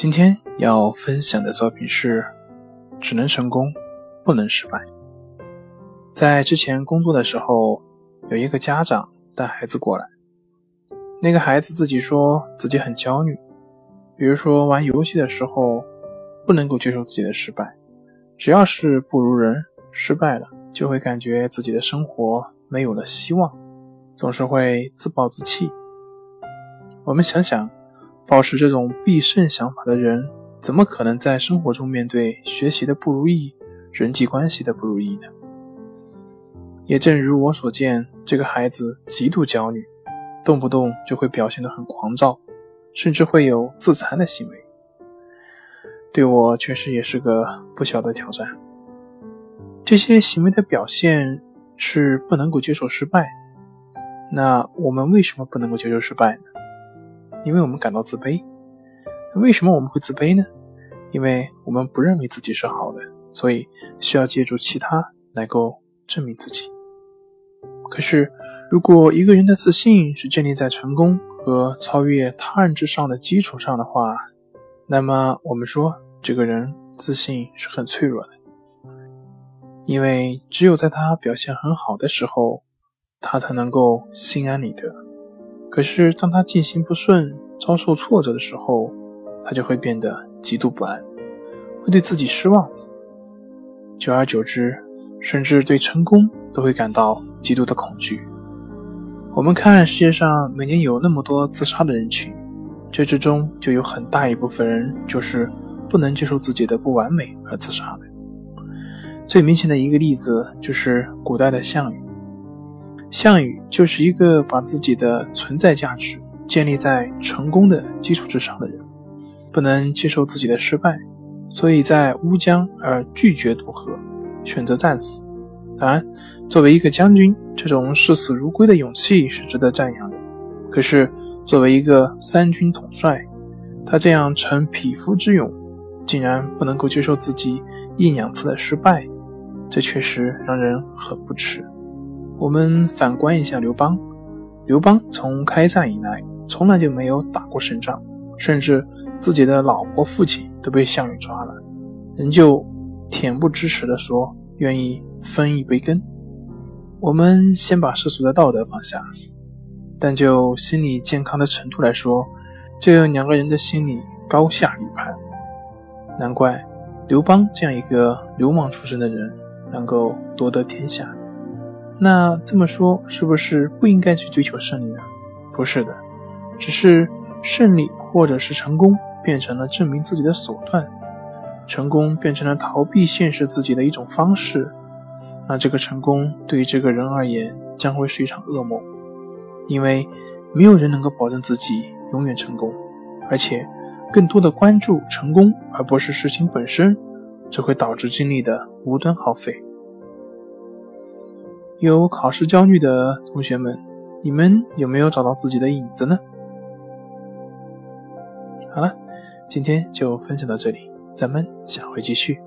今天要分享的作品是：只能成功，不能失败。在之前工作的时候，有一个家长带孩子过来，那个孩子自己说自己很焦虑，比如说玩游戏的时候不能够接受自己的失败，只要是不如人，失败了就会感觉自己的生活没有了希望，总是会自暴自弃。我们想想。保持这种必胜想法的人，怎么可能在生活中面对学习的不如意、人际关系的不如意呢？也正如我所见，这个孩子极度焦虑，动不动就会表现得很狂躁，甚至会有自残的行为。对我确实也是个不小的挑战。这些行为的表现是不能够接受失败。那我们为什么不能够接受失败呢？因为我们感到自卑，为什么我们会自卑呢？因为我们不认为自己是好的，所以需要借助其他来够证明自己。可是，如果一个人的自信是建立在成功和超越他人之上的基础上的话，那么我们说这个人自信是很脆弱的，因为只有在他表现很好的时候，他才能够心安理得。可是，当他进行不顺、遭受挫折的时候，他就会变得极度不安，会对自己失望。久而久之，甚至对成功都会感到极度的恐惧。我们看世界上每年有那么多自杀的人群，这之中就有很大一部分人就是不能接受自己的不完美而自杀的。最明显的一个例子就是古代的项羽。项羽就是一个把自己的存在价值建立在成功的基础之上的人，不能接受自己的失败，所以在乌江而拒绝渡河，选择战死。当然，作为一个将军，这种视死如归的勇气是值得赞扬的。可是，作为一个三军统帅，他这样逞匹夫之勇，竟然不能够接受自己一两次的失败，这确实让人很不齿。我们反观一下刘邦，刘邦从开战以来，从来就没有打过胜仗，甚至自己的老婆、父亲都被项羽抓了，仍旧恬不知耻地说愿意分一杯羹。我们先把世俗的道德放下，但就心理健康的程度来说，这两个人的心理高下立判。难怪刘邦这样一个流氓出身的人能够夺得天下。那这么说，是不是不应该去追求胜利呢？不是的，只是胜利或者是成功变成了证明自己的手段，成功变成了逃避现实自己的一种方式。那这个成功对于这个人而言将会是一场噩梦，因为没有人能够保证自己永远成功，而且更多的关注成功而不是事情本身，只会导致精力的无端耗费。有考试焦虑的同学们，你们有没有找到自己的影子呢？好了，今天就分享到这里，咱们下回继续。